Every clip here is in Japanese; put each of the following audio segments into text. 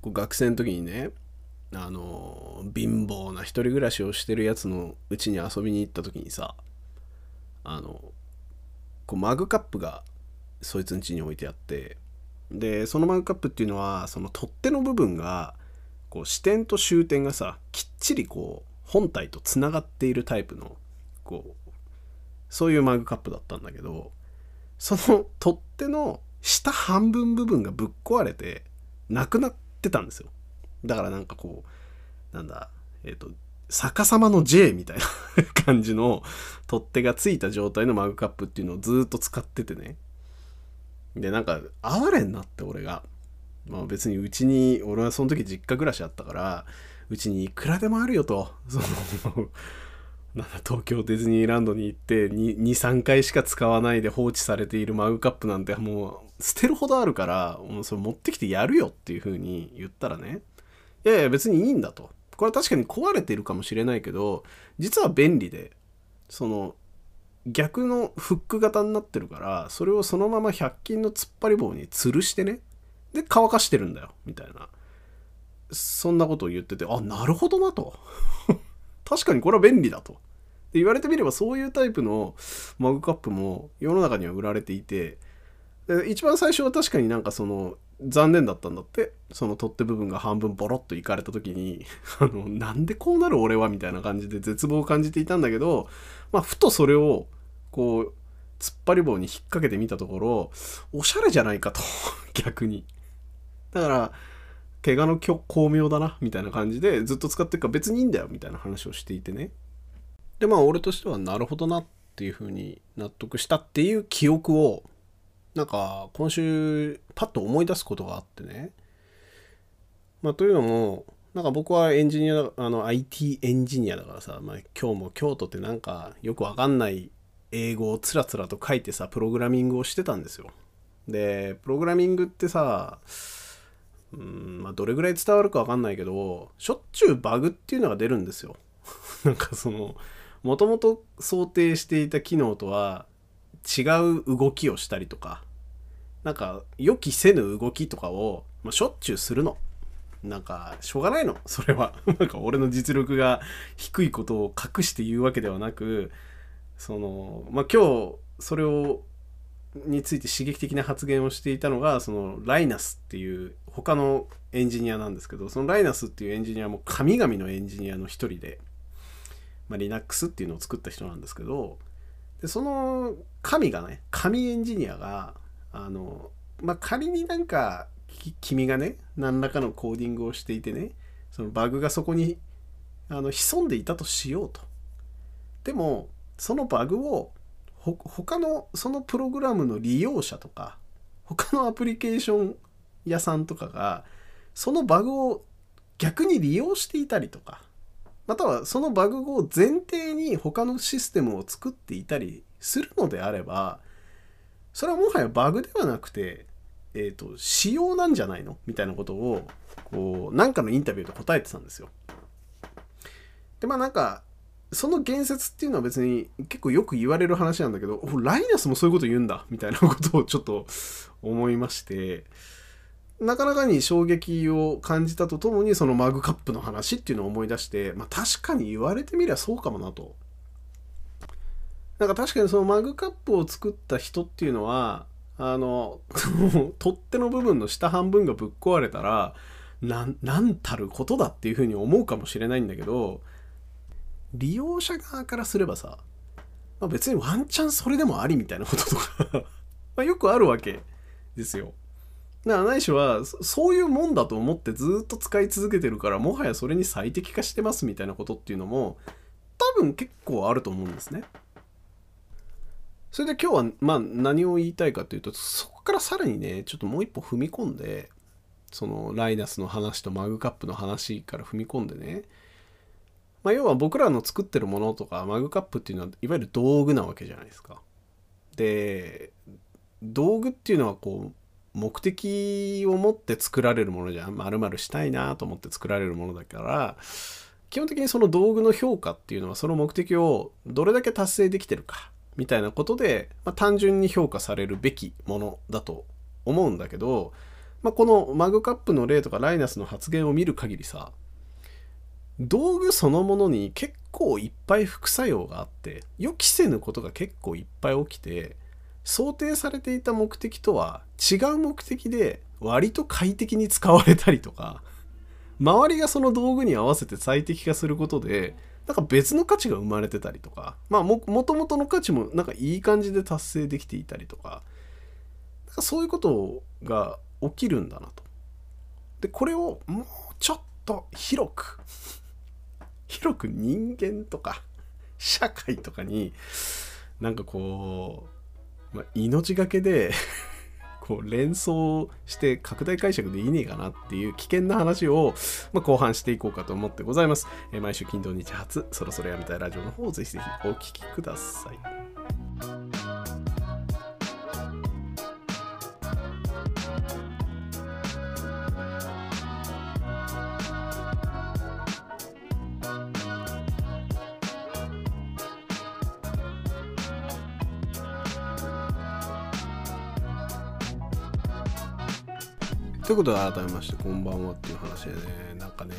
こう学生の時にねあの貧乏な一人暮らしをしてるやつのうちに遊びに行った時にさあのこうマグカップがそいつん家に置いてあってでそのマグカップっていうのはその取っ手の部分がこう支点と終点がさきっちりこう本体とつながっているタイプのこうそういうマグカップだったんだけどその取っ手の下半分部分がぶっ壊れてなくなってたんですよ。だからなんかこうなんだえっ、と逆さまの J みたいな 感じの取っ手がついた状態のマグカップっていうのをずっと使っててね。でなんか哀れになって俺が。まあ別にうちに俺はその時実家暮らしあったからうちにいくらでもあるよと。その東京ディズニーランドに行って23回しか使わないで放置されているマグカップなんてもう捨てるほどあるからもうそれ持ってきてやるよっていう風に言ったらねいやいや別にいいんだと。これは確かに壊れてるかもしれないけど実は便利でその逆のフック型になってるからそれをそのまま100均の突っ張り棒に吊るしてねで乾かしてるんだよみたいな。そんなことを言っててあなるほどなと。確かにこれは便利だと。で言われてみればそういうタイプのマグカップも世の中には売られていて一番最初は確かになんかその残念だったんだって。その取っ手部分が半分ボロッといかれた時に あのなんでこうなる俺はみたいな感じで絶望を感じていたんだけど、まあ、ふとそれをこう突っ張り棒に引っ掛けてみたところおしゃれじゃないかと 逆に。だから怪我の巧妙だなみたいな感じでずっと使ってるから別にいいんだよみたいな話をしていてね。でまあ俺としてはなるほどなっていうふうに納得したっていう記憶をなんか今週パッと思い出すことがあってね。まあというのもなんか僕はエンジニアあの IT エンジニアだからさ、まあ、今日も京都ってなんかよくわかんない英語をつらつらと書いてさプログラミングをしてたんですよ。でプログラミングってさうんまあどれぐらい伝わるかわかんないけどしょっちゅうバグっていうのが出るんですよ。なんかそのもともと想定していた機能とは違う動きをしたりとかなんか予期せぬ動きとかを、まあ、しょっちゅうするの。なんかしょうがないの。それは。なんか俺の実力が低いことを隠して言うわけではなくそのまあ今日それをについて刺激的な発言をしていたのがそのライナスっていう他のエンジニアなんですけどそのライナスっていうエンジニアも神々のエンジニアの一人で、まあ、Linux っていうのを作った人なんですけどでその神がね神エンジニアがあのまあ仮になんか君がね何らかのコーディングをしていてねそのバグがそこにあの潜んでいたとしようと。でもそのバグをほ他のそのプログラムの利用者とか他のアプリケーション屋さんとかがそのバグを逆に利用していたりとかまたはそのバグを前提に他のシステムを作っていたりするのであればそれはもはやバグではなくて、えーと、仕様なんじゃないの？みたいなことをこうなんかのインタビューで答えてたんですよ。でまあなんかその言説っていうのは別に結構よく言われる話なんだけどライナスもそういうこと言うんだみたいなことをちょっと思いましてなかなかに衝撃を感じたとともにそのマグカップの話っていうのを思い出してまあ確かに言われてみりゃそうかもなとなんか確かにそのマグカップを作った人っていうのはあの 取っ手の部分の下半分がぶっ壊れたらなんたることだっていうふうに思うかもしれないんだけど利用者側からすればさ、まあ、別にワンチャンそれでもありみたいなこととか まよくあるわけですよ。だからないしはそういうもんだと思ってずっと使い続けてるからもはやそれに最適化してますみたいなことっていうのも多分結構あると思うんですね。それで今日はまあ何を言いたいかというとそこからさらにねちょっともう一歩踏み込んでそのライナスの話とマグカップの話から踏み込んでねまあ、要は僕らの作ってるものとかマグカップっていうのはいわゆる道具なわけじゃないですか。で道具っていうのはこう目的を持って作られるものじゃん。丸々したいなと思って作られるものだから基本的にその道具の評価っていうのはその目的をどれだけ達成できてるかみたいなことで、まあ、単純に評価されるべきものだと思うんだけどまあ、このマグカップの例とかライナスの発言を見る限りさ道具そのものに結構いっぱい副作用があって予期せぬことが結構いっぱい起きて想定されていた目的とは違う目的で割と快適に使われたりとか周りがその道具に合わせて最適化することでなんか別の価値が生まれてたりとかまあもともとの価値もなんかいい感じで達成できていたりとかなんかそういうことが起きるんだなと。でこれをもうちょっと広く広く人間とか社会とかになんかこう、まあ、命がけで こう連想して拡大解釈でいいねえかなっていう危険な話を、まあ、後半していこうかと思ってございます。えー、毎週金土日初そろそろやめたいラジオの方をぜひぜひお聴きください。ということで改めましてこんばんはっていう話でねなんかね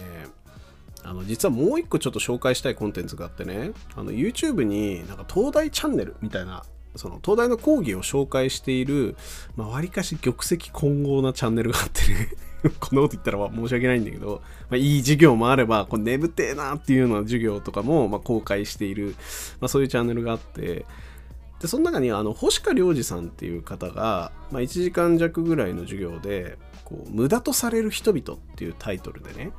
あの実はもう一個ちょっと紹介したいコンテンツがあってねあの YouTube になんか東大チャンネルみたいなその東大の講義を紹介しているまあ、割かし玉石混合なチャンネルがあってね こんなこと言ったら申し訳ないんだけど、まあ、いい授業もあればこれ眠てえなっていうような授業とかもま公開している、まあ、そういうチャンネルがあってでその中にあの星香良二さんっていう方が、まあ、1時間弱ぐらいの授業でこう無駄とされる人々っていうタイトルでね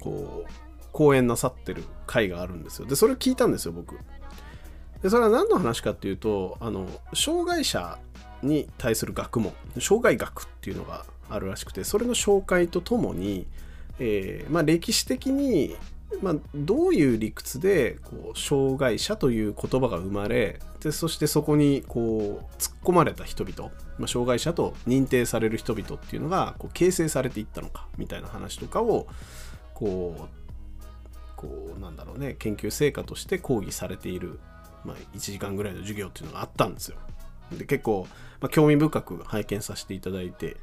こう講演なさってる回があるんですよ。でそれを聞いたんですよ僕。でそれは何の話かっていうとあの障害者に対する学問障害学っていうのがあるらしくてそれの紹介とともに、えー、まあ、歴史的に、まあ、どういう理屈でこう障害者という言葉が生まれでそしてそこにこう突っ込まれた人々、まあ、障害者と認定される人々っていうのがこう形成されていったのかみたいな話とかをこうこうなんだろうね研究成果として講義されている、まあ、1時間ぐらいの授業っていうのがあったんですよ。で結構、まあ、興味深く拝見させていただいて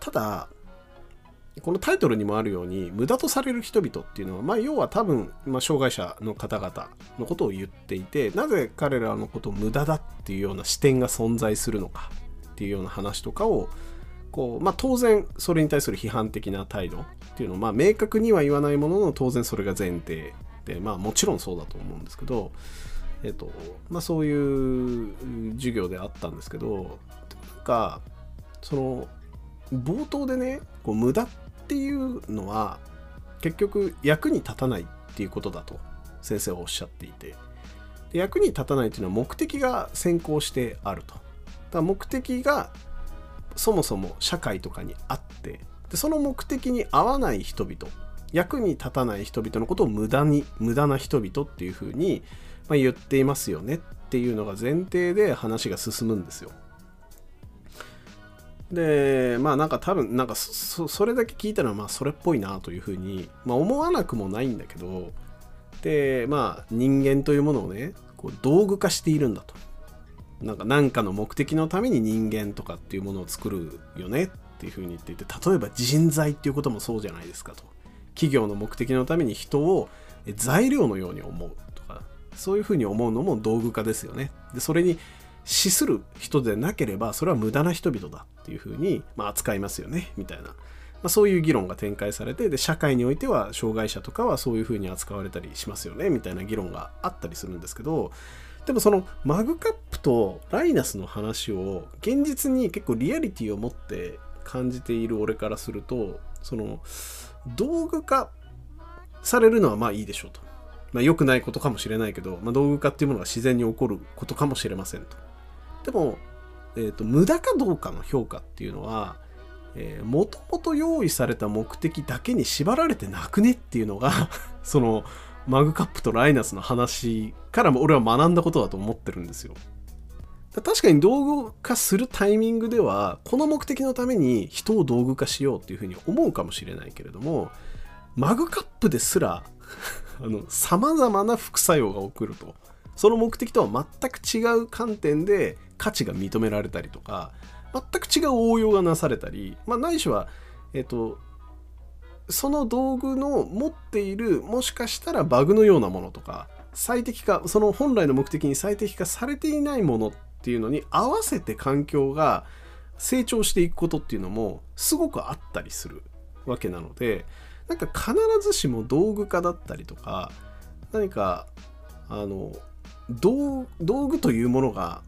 ただこのタイトルにもあるように無駄とされる人々っていうのは、まあ、要は多分、まあ、障害者の方々のことを言っていてなぜ彼らのことを無駄だっていうような視点が存在するのかっていうような話とかをこう、まあ、当然それに対する批判的な態度っていうのを、まあ、明確には言わないものの当然それが前提で、まあ、もちろんそうだと思うんですけど、えっとまあ、そういう授業であったんですけどなんかその冒頭でねこう無駄ってていうのは結局役に立たないっていうことだと先生はおっしゃっていて役に立たないっていうのは目的が先行してあるとだから目的がそもそも社会とかにあってでその目的に合わない人々役に立たない人々のことを無駄に無駄な人々っていうふうに、まあ、言っていますよねっていうのが前提で話が進むんですよ。でまあなんか多分なんかそれだけ聞いたのはまあそれっぽいなというふうに、まあ、思わなくもないんだけどでまあ人間というものをねこう道具化しているんだと。なんか何かの目的のために人間とかっていうものを作るよねっていうふうに言っていて例えば人材っていうこともそうじゃないですかと。企業の目的のために人を材料のように思うとかそういうふうに思うのも道具化ですよね。でそれに死する人でなければそれは無駄な人々だっていうふうに、まあ、扱いますよねみたいな、まあ、そういう議論が展開されてで社会においては障害者とかはそういうふうに扱われたりしますよねみたいな議論があったりするんですけどでもそのマグカップとライナスの話を現実に結構リアリティを持って感じている俺からするとその道具化されるのはまあいいでしょうと。まあ、良くないことかもしれないけど、まあ、道具化っていうものが自然に起こることかもしれませんと。でも、えーと、無駄かどうかの評価っていうのは、もともと用意された目的だけに縛られてなくねっていうのが そのマグカップとライナスの話からも俺は学んだことだと思ってるんですよ。確かに道具化するタイミングではこの目的のために人を道具化しようっていうふうに思うかもしれないけれどもマグカップですらさまざまな副作用が起こるとその目的とは全く違う観点で価値が認められたりとか全く違う応用がなされたり、まあ、ないしは、えっと、その道具の持っているもしかしたらバグのようなものとか最適化その本来の目的に最適化されていないものっていうのに合わせて環境が成長していくことっていうのもすごくあったりするわけなのでなんか必ずしも道具化だったりとか何かあの道具というものが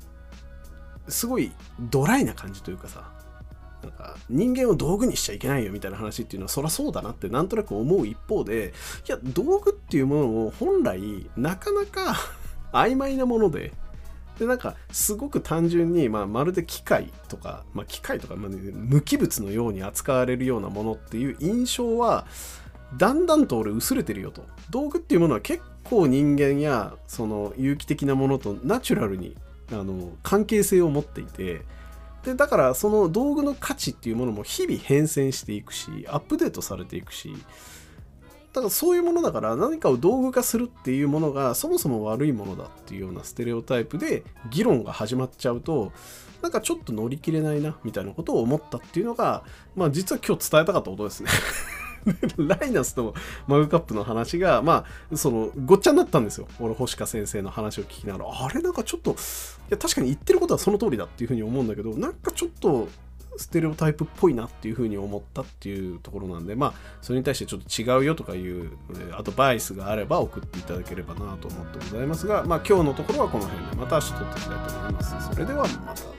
すごいドライな感じというかさなんか人間を道具にしちゃいけないよみたいな話っていうのはそりゃそうだなってなんとなく思う一方でいや道具っていうものも本来なかなか 曖昧なものででなんかすごく単純に、まあ、まるで機械とか、まあ、機械とか、まあ、無機物のように扱われるようなものっていう印象はだんだんと俺薄れてるよと。道具っていうものは結構人間やその有機的なものとナチュラルにあの関係性を持っていて。でだからその道具の価値っていうものも日々変遷していくしアップデートされていくし。だからそういうものだから何かを道具化するっていうものがそもそも悪いものだっていうようなステレオタイプで議論が始まっちゃうとなんかちょっと乗り切れないなみたいなことを思ったっていうのがまあ実は今日伝えたかったことですね。ライナスとマグカップの話が、まあ、その、ごっちゃになったんですよ。俺、星香先生の話を聞きながら、あれなんかちょっと、いや、確かに言ってることはその通りだっていうふうに思うんだけど、なんかちょっと、ステレオタイプっぽいなっていうふうに思ったっていうところなんで、まあ、それに対してちょっと違うよとかいうアドバイスがあれば送っていただければなと思ってございますが、まあ、今日のところはこの辺で、また明日撮っていきたいと思います。それではまた。